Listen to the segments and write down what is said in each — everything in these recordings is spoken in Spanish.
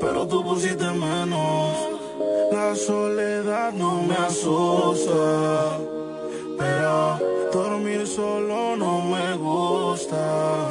pero tú pusiste menos. La soledad no me asusta, pero dormir solo no me gusta.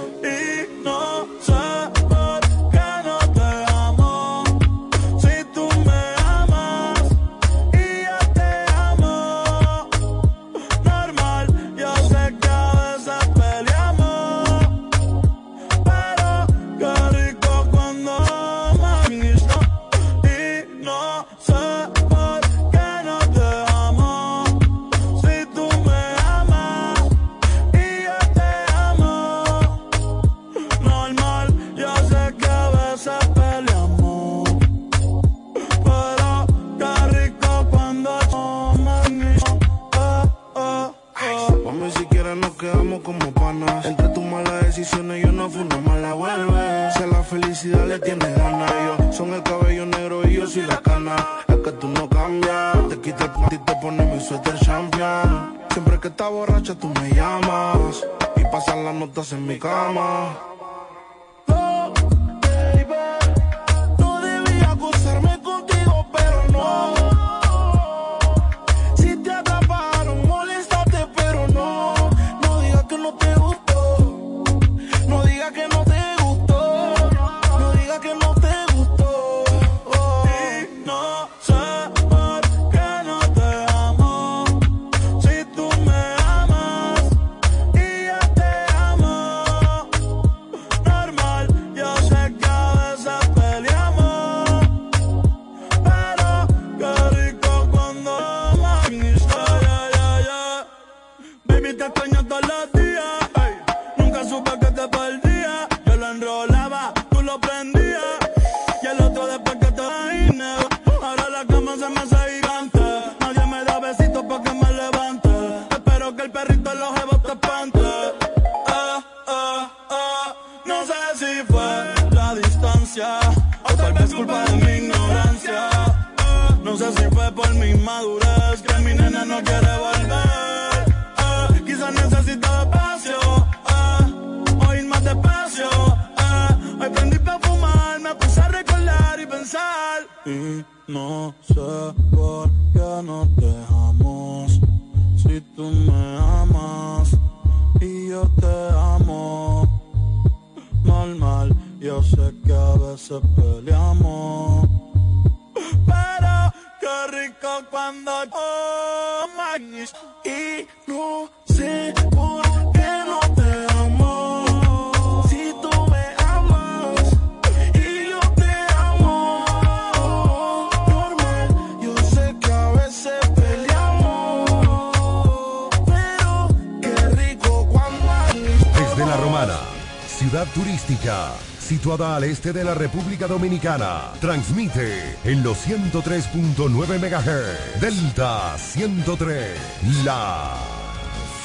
Transmite en los 103.9 MHz, Delta 103, la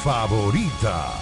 favorita.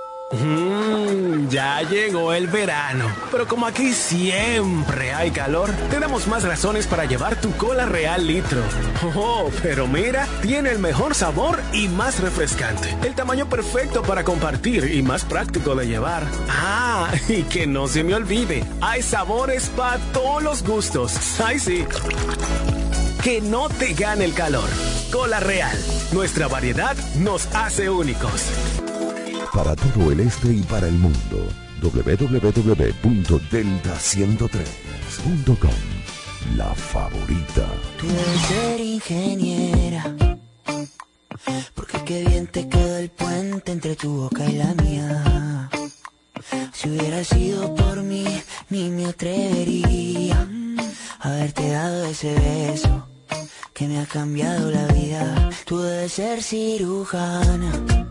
Mm, ya llegó el verano, pero como aquí siempre hay calor, te damos más razones para llevar tu cola real litro. Oh, pero mira, tiene el mejor sabor y más refrescante. El tamaño perfecto para compartir y más práctico de llevar. Ah, y que no se me olvide, hay sabores para todos los gustos. Ay, sí. Que no te gane el calor. Cola real, nuestra variedad nos hace únicos. Para todo el este y para el mundo, www.delta103.com. La favorita. Tú debes ser ingeniera. Porque qué bien te quedó el puente entre tu boca y la mía. Si hubiera sido por mí, ni me atrevería a haberte dado ese beso que me ha cambiado la vida. Tú debes ser cirujana.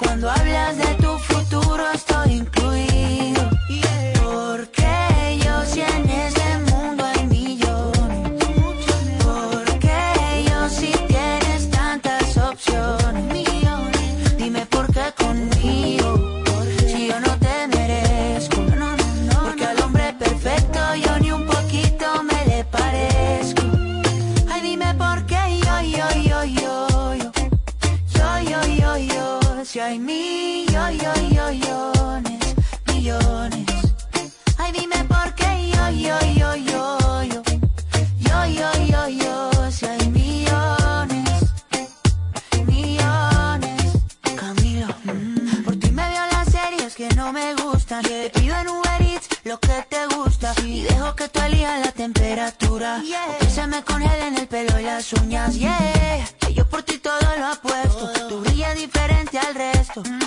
Cuando hablas de hay millones, millones. Ay, dime por qué yo, yo, yo, yo, yo, yo, yo, yo, yo, si hay millones, millones. Camilo, mm. por ti me veo las series que no me gustan. Te pido en Uber Eats lo que te gusta y dejo que tú elijas la temperatura. Yeah. Se me congelen el pelo y las uñas, yeah.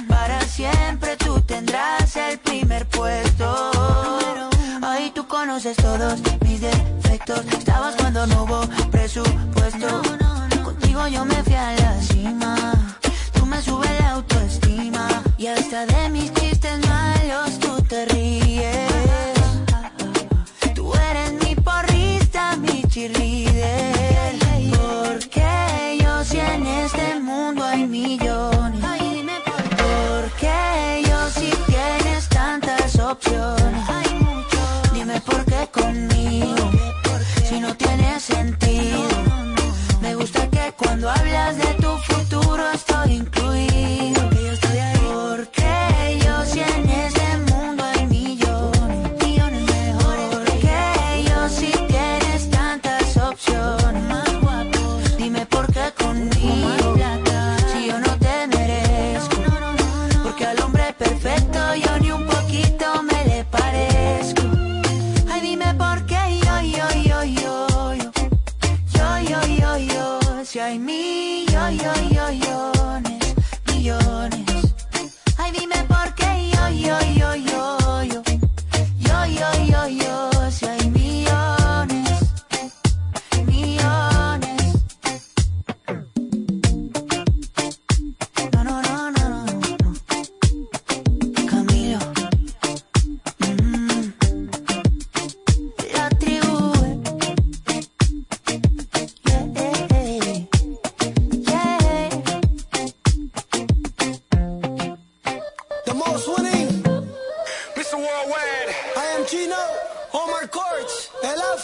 Para siempre tú tendrás el primer puesto. Ahí tú conoces todos mis defectos. Estabas cuando no hubo presupuesto. Contigo yo me fui a la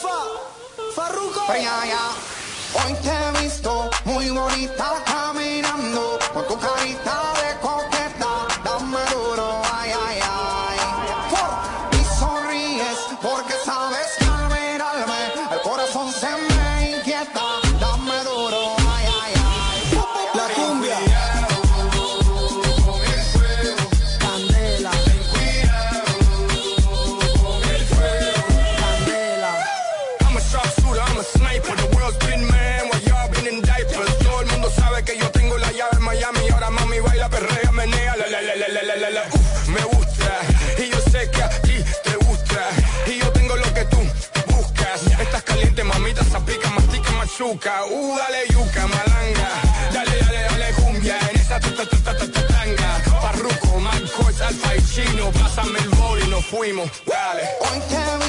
fa? Farruco. Priaya, hoy te he visto muy bonita caminando con tu carita de Pásame el bol y nos fuimos, dale. Hoy te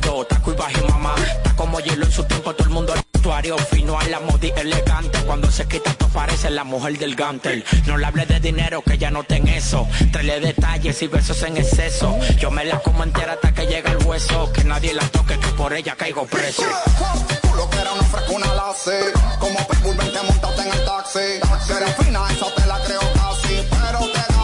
taco y bajo y mamá. Está como hielo en su tiempo, todo el mundo al vestuario fino a la modi elegante. Cuando se quita, tú parece la mujer del gantel. No le hable de dinero, que ya no ten eso. Traele detalles y besos en exceso. Yo me la como entera hasta que llega el hueso. Que nadie la toque, que por ella caigo preso. Tú lo que era una fresca, una lace. Como Pitbull, vente montate en el taxi. Que eres fina, esa te la creo casi. Pero te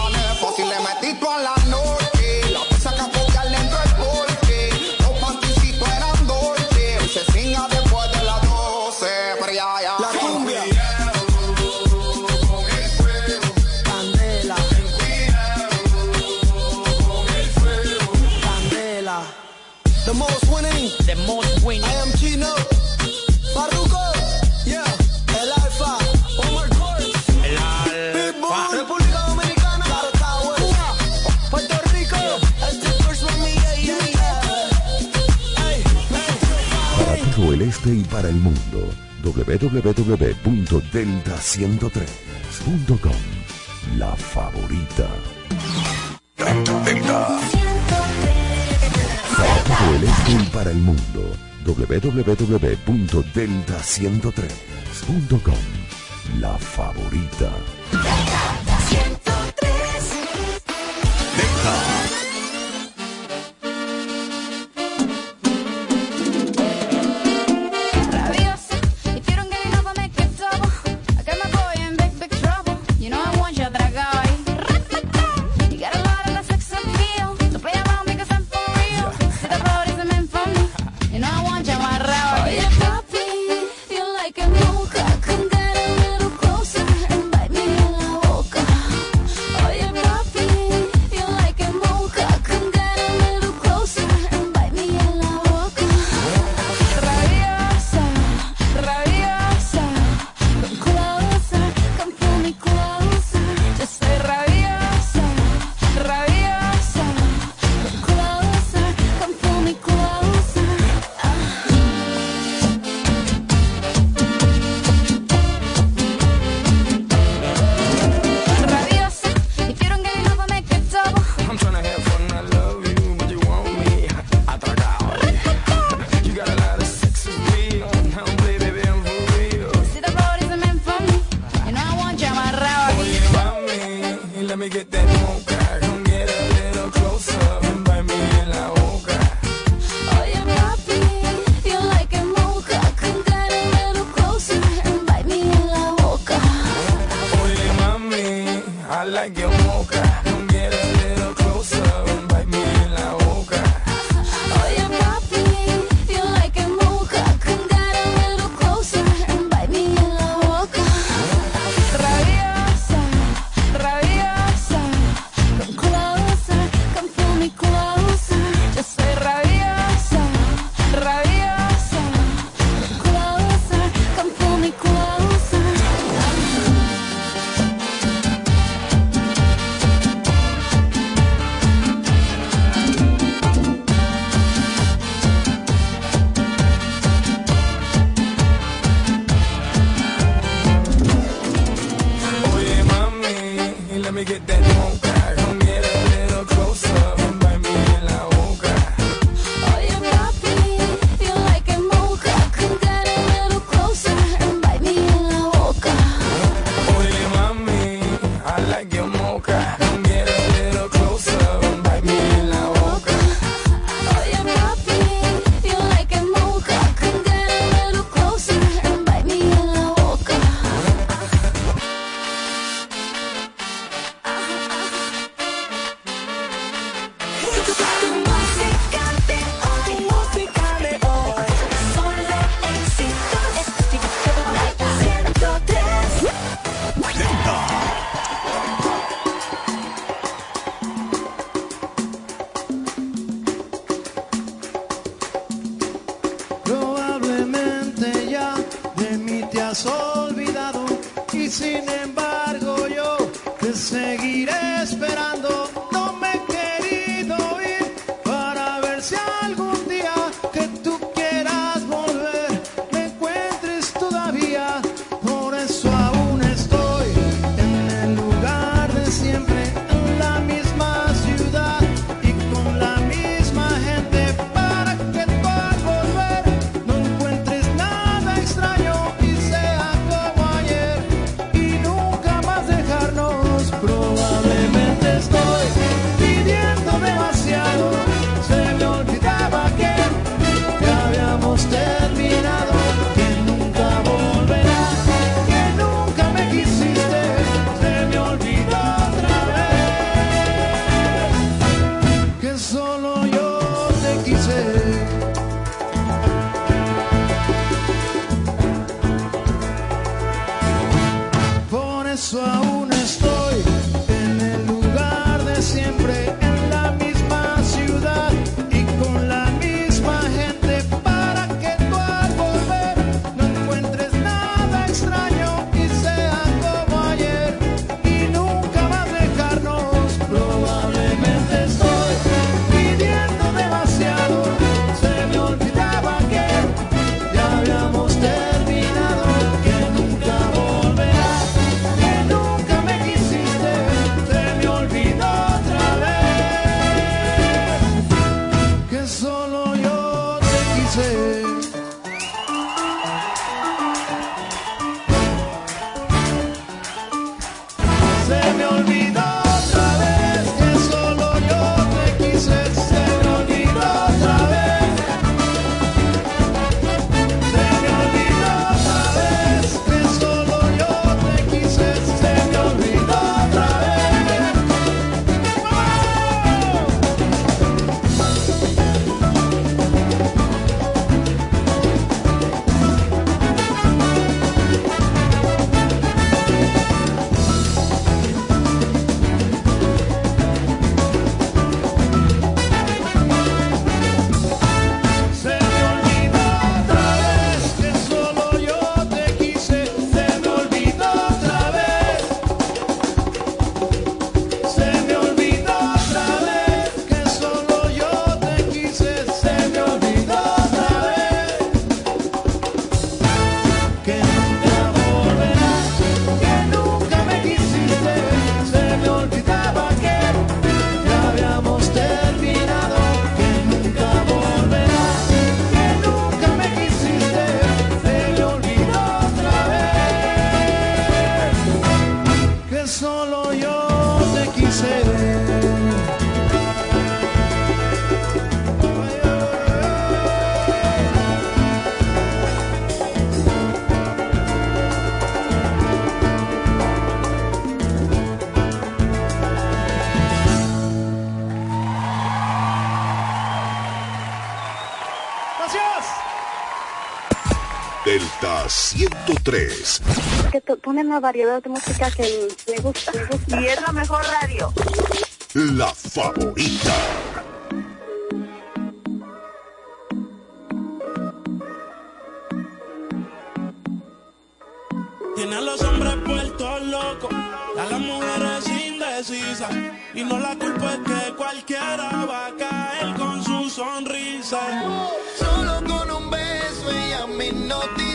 para el mundo, www.delta103.com. La favorita. Delta. Para este y para el mundo, www.delta103.com. La favorita. ponen una variedad de música que me gusta, me. Y es la mejor radio. La favorita. Tiene a los hombres puertos locos, a las mujeres indecisas. Y no la culpa es que cualquiera va a caer con su sonrisa. Solo con un beso y ella me noticia.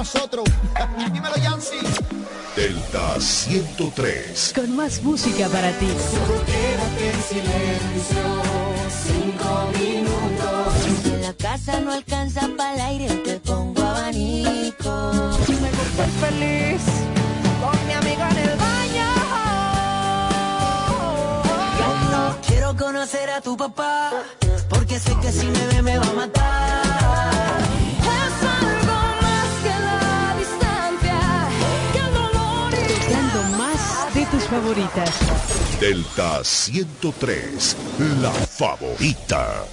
Nosotros. Dímelo, Yancy. Delta 103. Con más música para ti. Quédate en silencio, cinco minutos. En la casa no alcanza para el aire, te pongo abanico. Me gusta el feliz con mi amiga en el baño. Yo no quiero conocer a tu papá, porque sé que si me ve me va a matar. Tus favoritas. Delta 103. La favorita.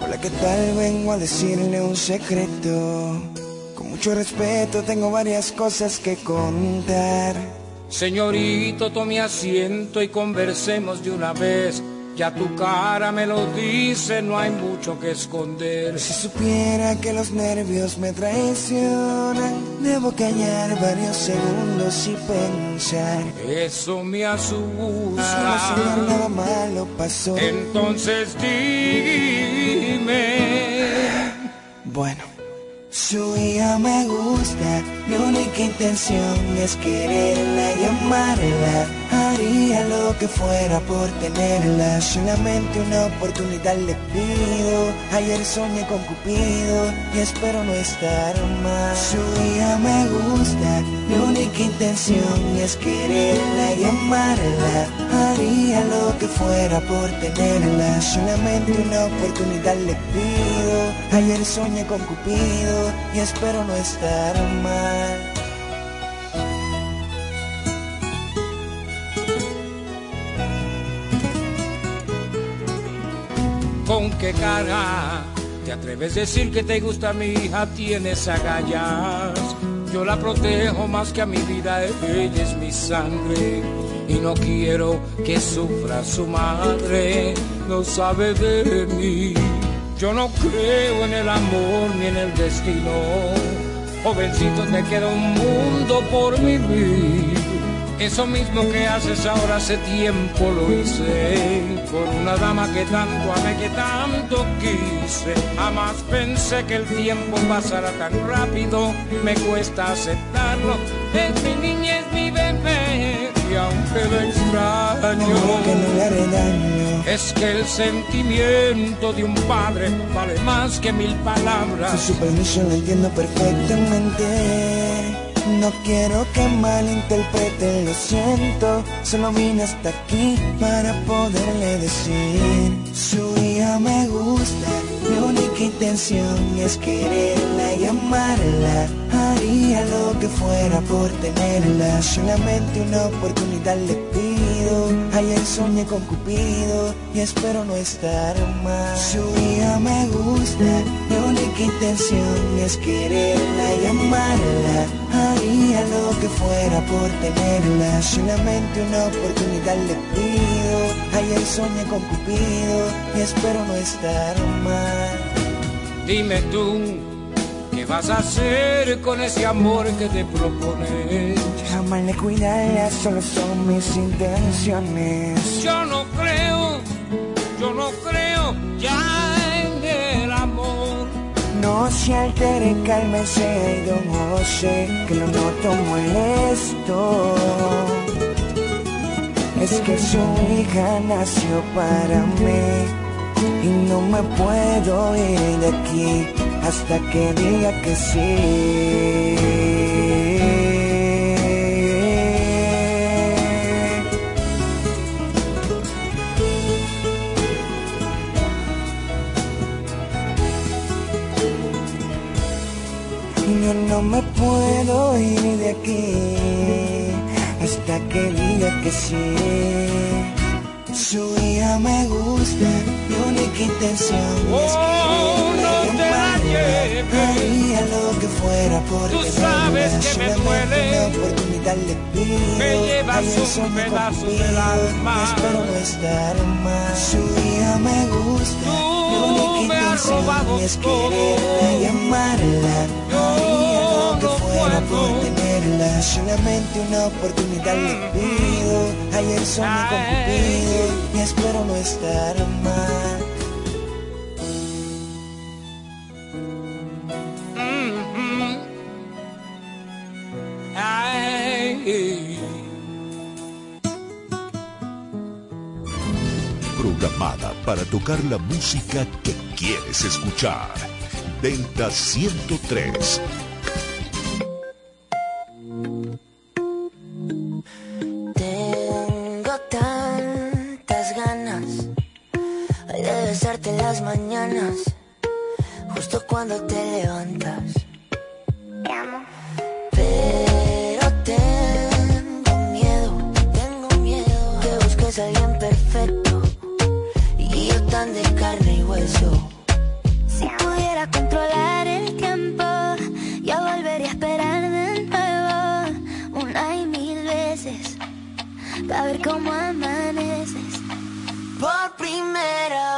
Hola, ¿qué tal? Vengo a decirle un secreto. Mucho respeto tengo varias cosas que contar. Señorito, tome asiento y conversemos de una vez. Ya tu cara me lo dice, no hay mucho que esconder. Si supiera que los nervios me traicionan, debo callar varios segundos y pensar. Eso me Ah, asusta. nada malo pasó. Entonces dime. Bueno, su hija me gusta, mi única intención es quererla y Haría lo que fuera por tenerla, solamente una oportunidad le pido. Ayer soñé con Cupido y espero no estar mal. Su hija me gusta, mi única intención es quererla y amarla. Haría lo que fuera por tenerla, solamente una oportunidad le pido. Ayer soñé con Cupido y espero no estar mal. ¿Con qué cara te atreves a decir que te gusta mi hija? Tienes agallas. Yo la protejo más que a mi vida, ella es mi sangre. Y no quiero que sufra su madre, no sabe de mí. Yo no creo en el amor ni en el destino. Jovencito, te queda un mundo por vivir. Eso mismo que haces ahora hace tiempo lo hice por una dama que tanto amé, que tanto quise. Jamás pensé que el tiempo pasara tan rápido, me cuesta aceptarlo. Es mi niña, es mi bebé, y aunque lo extraño, Juro que no le haré daño. es que el sentimiento de un padre vale más que mil palabras. Sin su permiso lo entiendo perfectamente. No quiero que malinterpreten, lo siento. Solo vine hasta aquí para poderle decir. Su hija me gusta, mi única intención es quererla y amarla. Haría lo que fuera por tenerla, solamente una oportunidad le pido. Ayer soñé con Cupido y espero no estar mal. Su hija me gusta, mi única intención es quererla y amarla. Haría lo que fuera por tenerla, solamente una oportunidad le pido. Ayer soñé con Cupido y espero no estar mal. Dime tú, ¿qué vas a hacer con ese amor que te propones? Amarle, cuidarla, solo son mis intenciones. Yo no creo, yo no creo ya. No se altere, cálmese, don José, que lo noto molesto. Es que su hija nació para mí y no me puedo ir de aquí hasta que diga que sí. Puedo ir de aquí hasta que diga que sí. Su hija me gusta, mi única intención es Oh, que no te la lleves. Haría lo que fuera por Tú sabes que me duele. Una oportunidad le pido. Me llevas un pedazo del alma. Espero no estar mal. Su hija me gusta. mi única me has intención robado es quererla y amarla. Por tenerla. Solamente una oportunidad le pido. Ayer soñé con Cupido y espero no estar mal. Programada para tocar la música que quieres escuchar. Delta 103. Las mañanas, justo cuando te levantas. Te amo. Pero tengo miedo, tengo miedo que busques a alguien perfecto y yo tan de carne y hueso. Si pudiera controlar el tiempo, yo volvería a esperar de nuevo una y mil veces para ver cómo amaneces. Por primera vez,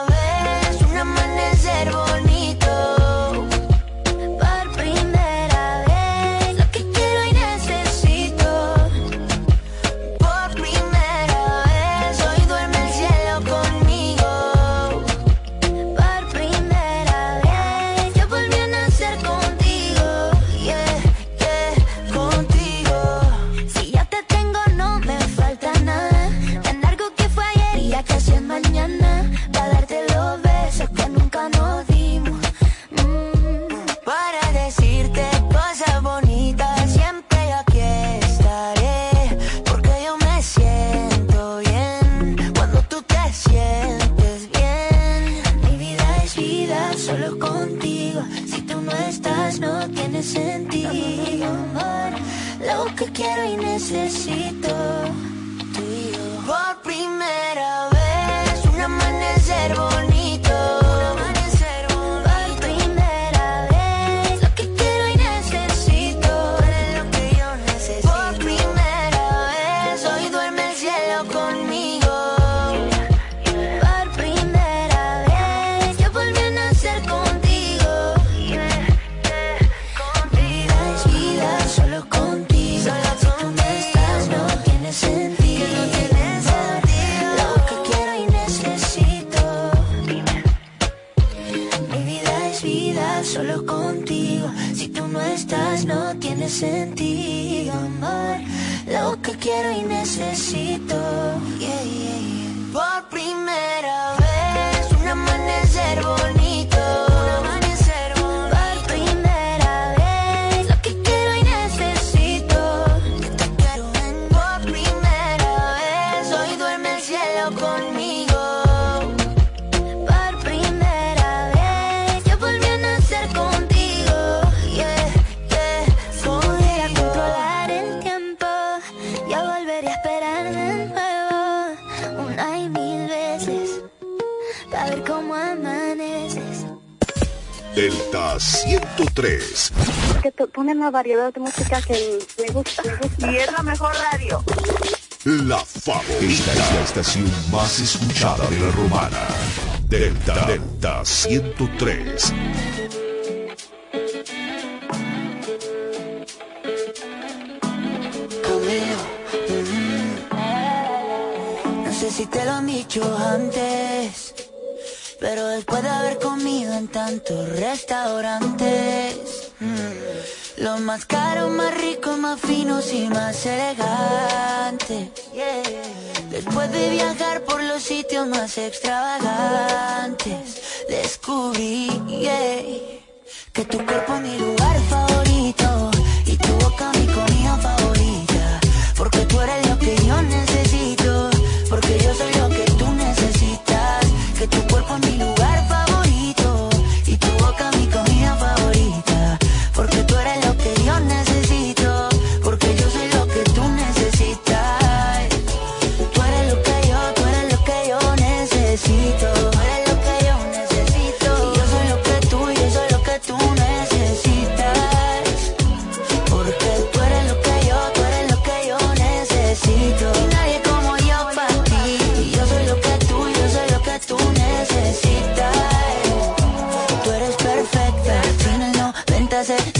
ponen una variedad de música que me gusta. Y es la mejor radio. La favorita. Esta es la estación más escuchada de la romana. Delta, Delta 103. No sé si te lo han dicho antes, pero después de haber comido en tantos restaurantes lo más caro, más rico, más finos y más elegante. Después de viajar por los sitios más extravagantes, descubrí que tu cuerpo es mi lugar favorito y tu boca mi comida favorita. Porque tú eres it.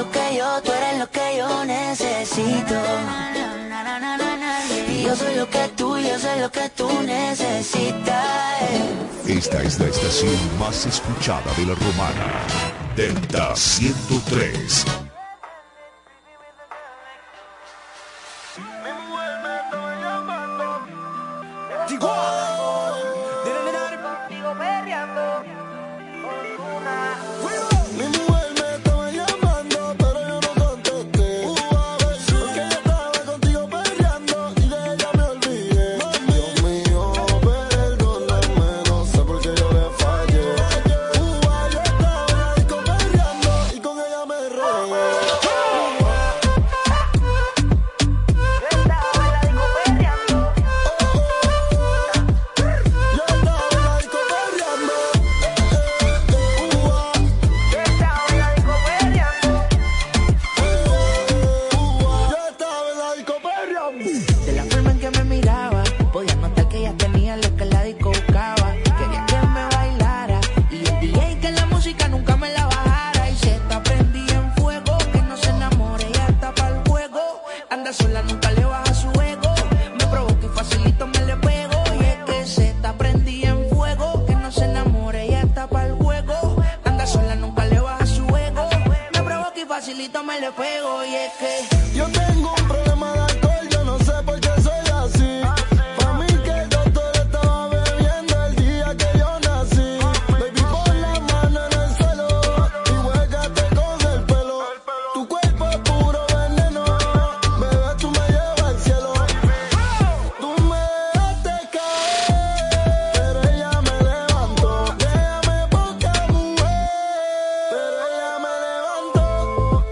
lo que yo, tú eres lo que yo necesito. Y yo soy lo que tú, yo soy lo que tú necesitas. Esta es la estación más escuchada de la romana. Delta 103. Oh,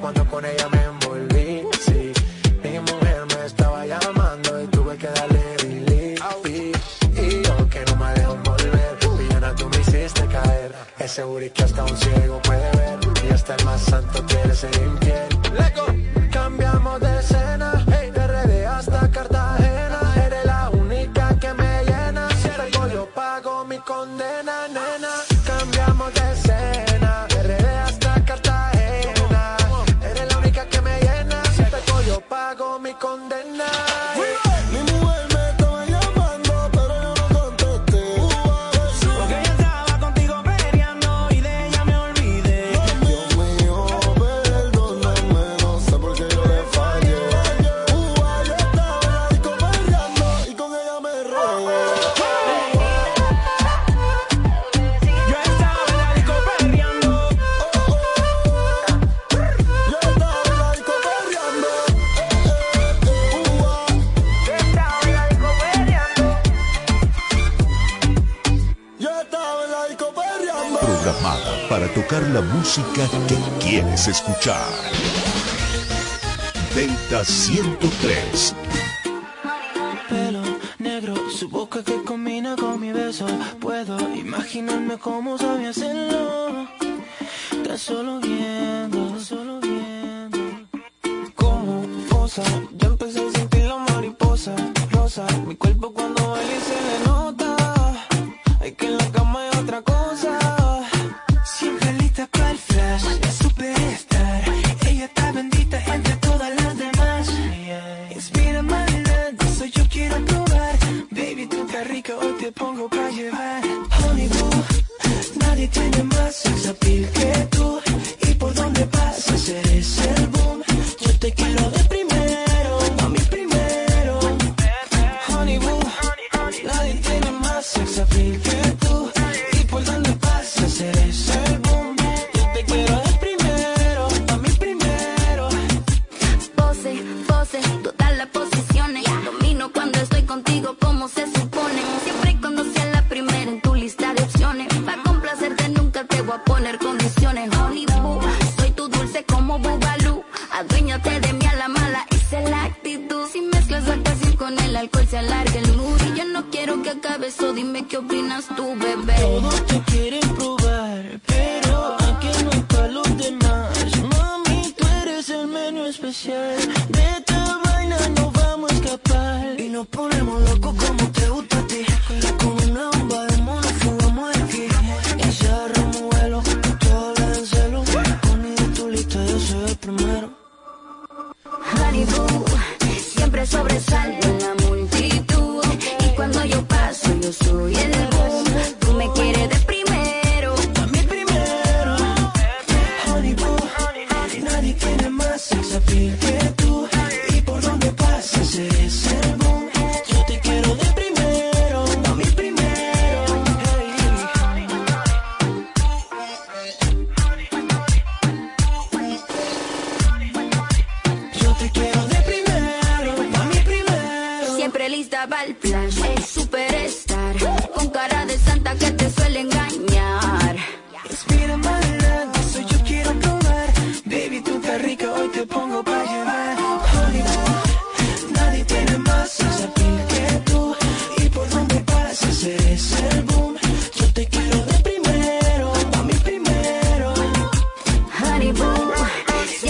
cuando con ella me envolví. Sí, mi mujer me estaba llamando y tuve que darle relief. Y yo que no me dejo volver, villana tú me hiciste caer. Es seguro que hasta un ciego puede ver y hasta el más santo quiere ser infiel. Cambiamos de escena. música que quieres escuchar. Delta 103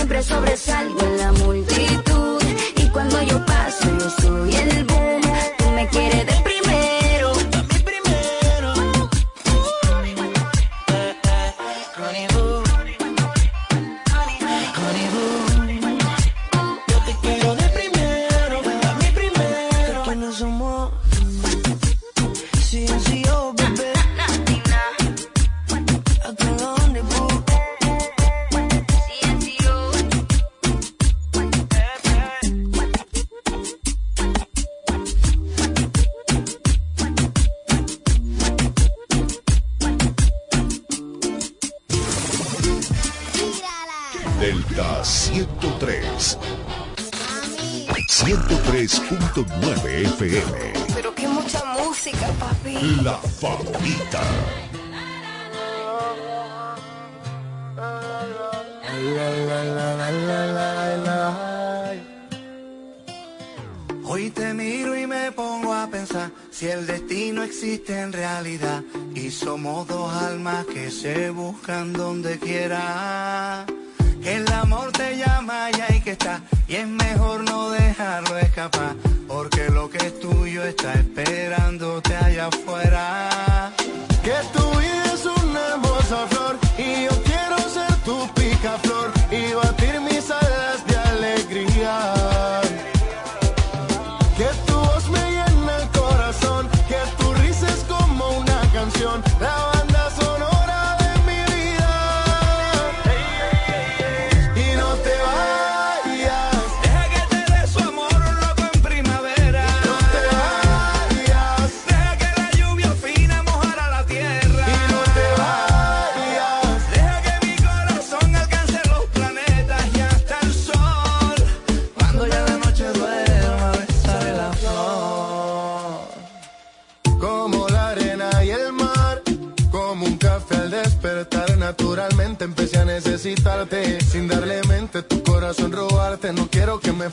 siempre sobresalgo en la multitud. somos dos almas que se buscan donde quiera. Que el amor te llama y y que está, y es mejor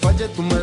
falle, tú me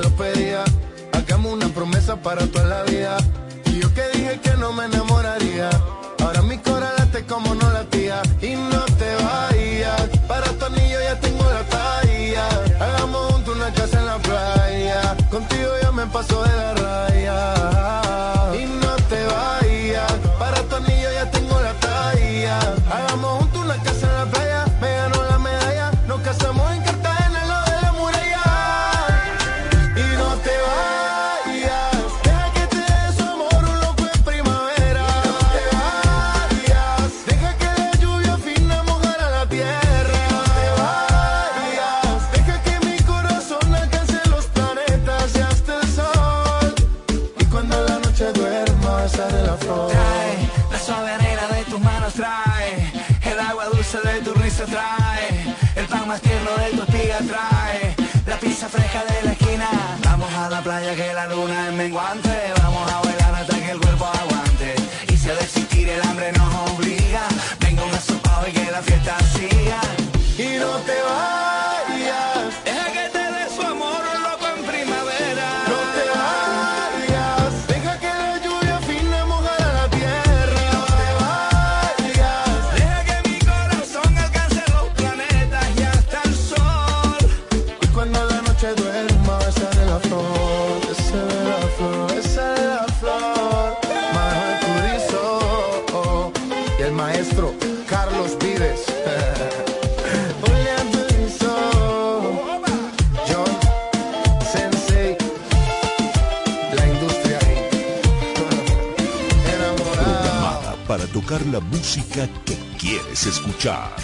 la música que quieres escuchar.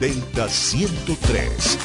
Delta 103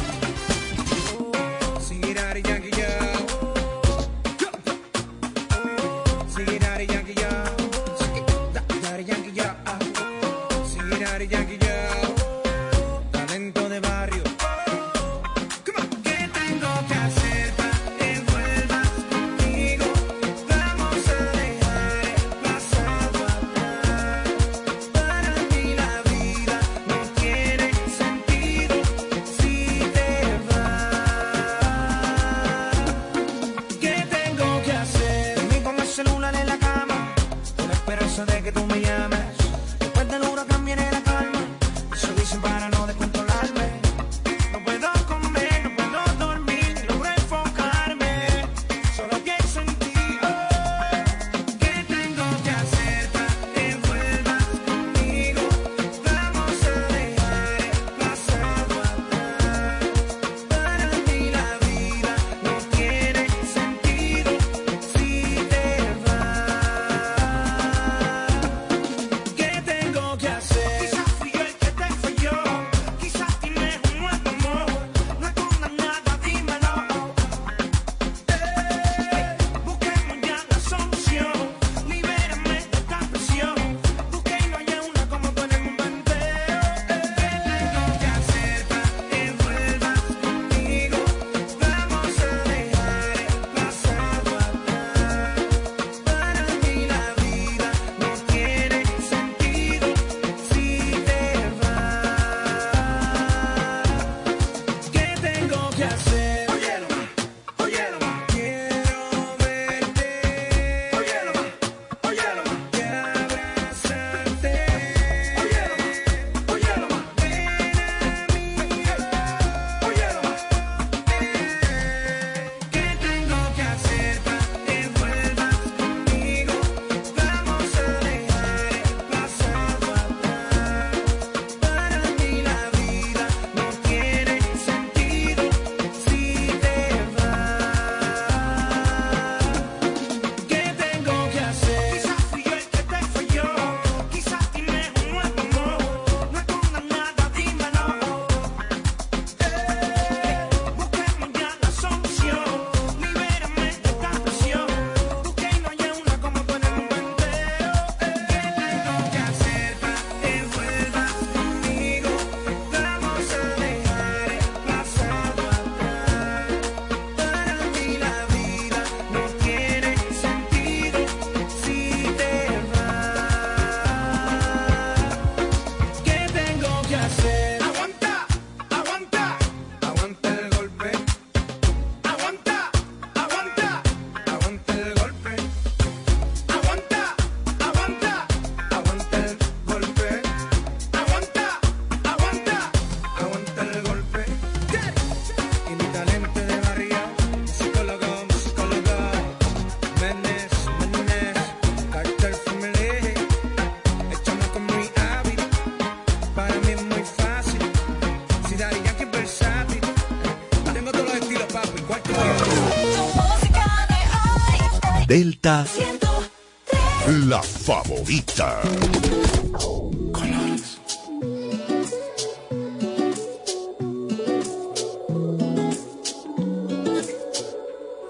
La favorita.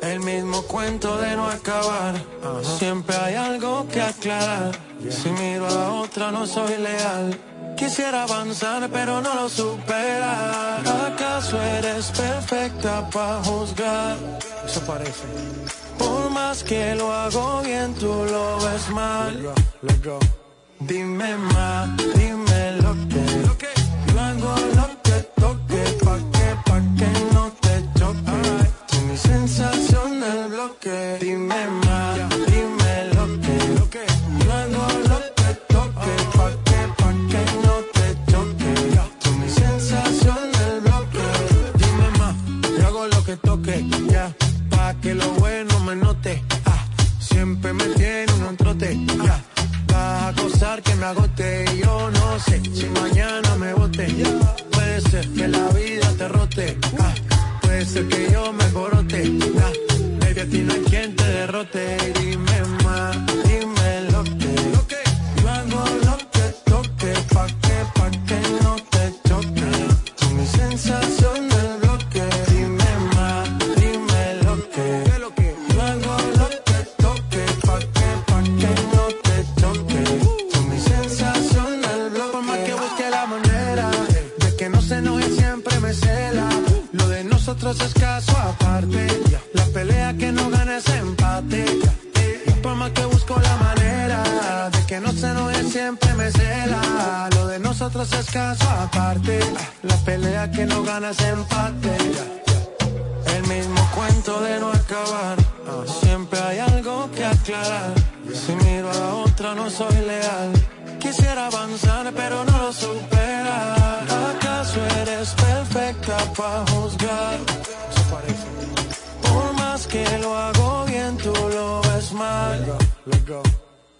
El mismo cuento de no acabar. Siempre hay algo que aclarar. Si miro a otra no soy leal. Quisiera avanzar, pero no lo superar. ¿Acaso eres perfecta para juzgar? Eso parece más que lo hago bien, tú lo ves mal. Dime más, dime lo que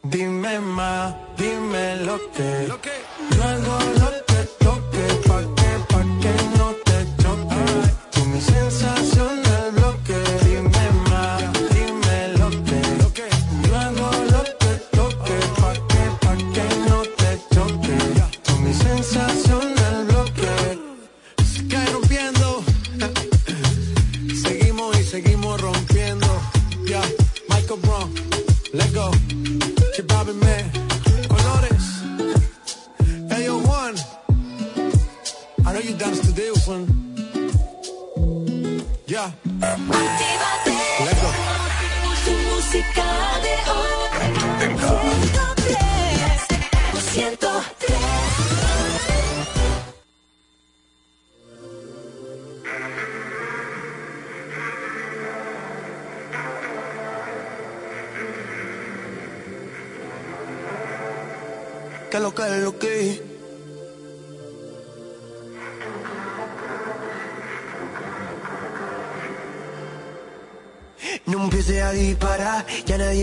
Dime más, dime lo que. Lo que. Luego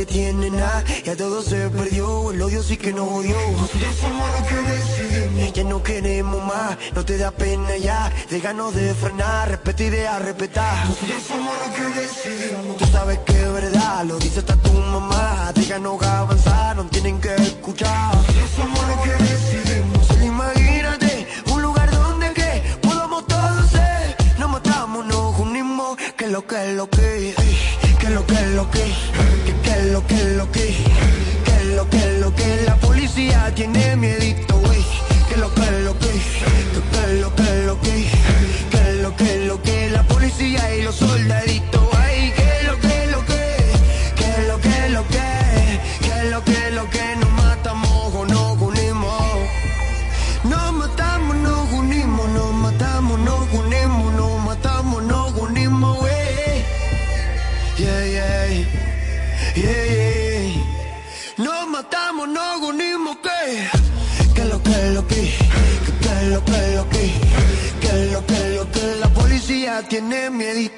tiene nada, ya todo se perdió, el odio sí que nos odió. Nosotros somos los que decidimos, ya no queremos más, no te da pena ya, déjanos de frenar, respeta idea, respetar. Nosotros somos los que decidimos, tú sabes que es verdad, lo dice hasta tu mamá, déjanos avanzar, no tienen que escuchar. Nosotros somos los que decidimos, solo imagínate un lugar donde que podamos todos ser, nos matamos, nos unimos, que lo que es lo que es que lo que lo que, que que lo que lo que, que lo que lo que la policía tiene miedito, güey. Que lo que lo que, que que lo que lo que, que lo que lo que la policía y los soldaditos que lo que, que lo que, lo que la policía tiene miedo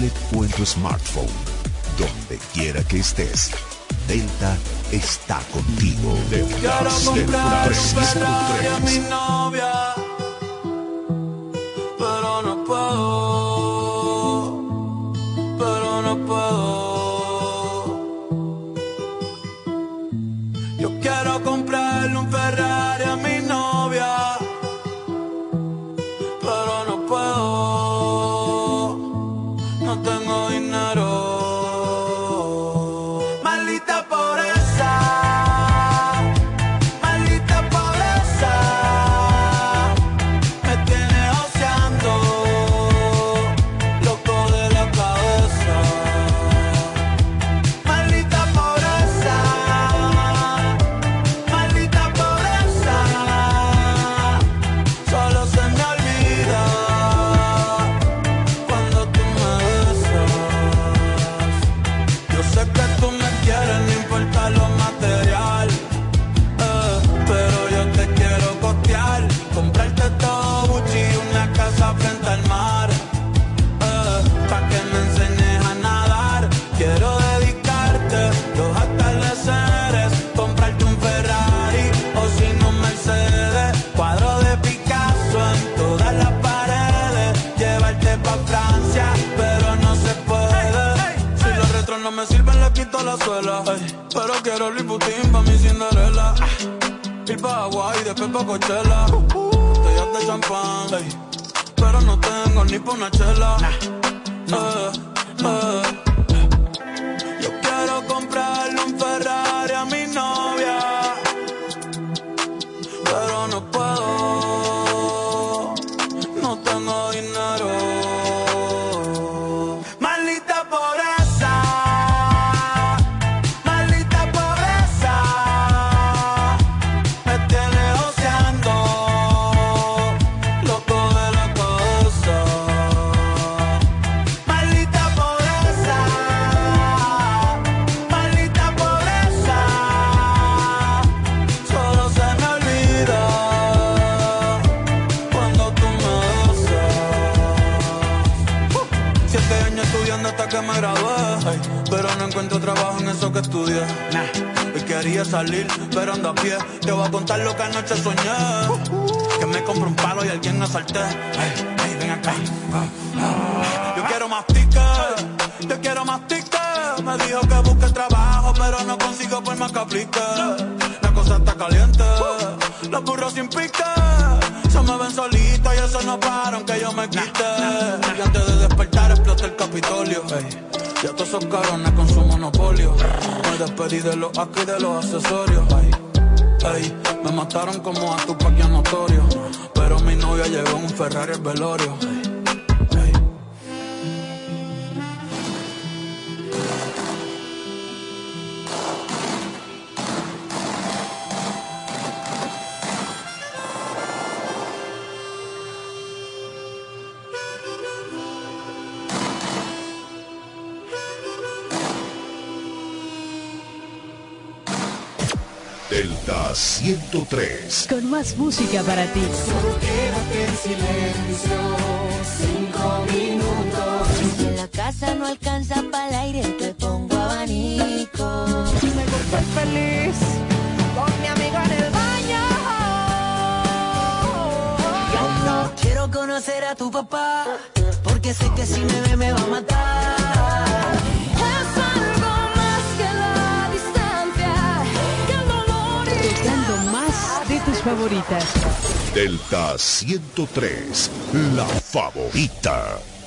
tablet o en tu smartphone. Donde quiera que estés, Delta está contigo. Delta, Delta, Hawaii, después pa' Coachella. Botellas de champán, pero no tengo ni pa' una chela. Eh, eh. Pero no encuentro trabajo en eso que estudié. Y quería salir, pero ando a pie. Te voy a contar lo que anoche soñé. Que me compré un palo y alguien asalté. Ay, ay, ven acá. Yo quiero más tickets, yo quiero más tickets. Me dijo que busque trabajo, pero no consigo por más que aplique. La cosa está caliente, los burros sin pique. Se me ven solitos y eso no para aunque yo me quite. Y antes de despertar explota el Capitolio. Ey, ya todos esos cabrones con su monopolio. Me despedí de los aquí de los accesorios. Ey, ey, me mataron como a tu ya notorio. Pero mi novia llegó en un Ferrari al velorio. 103. Con más música para ti. Quédate en silencio, cinco minutos. Si en la casa no alcanza para el aire, te pongo abanico. Me gusta feliz con mi amigo en el baño. Yo no quiero conocer a tu papá, porque sé que si me ve me va a matar. Favoritas. Delta 103. La favorita.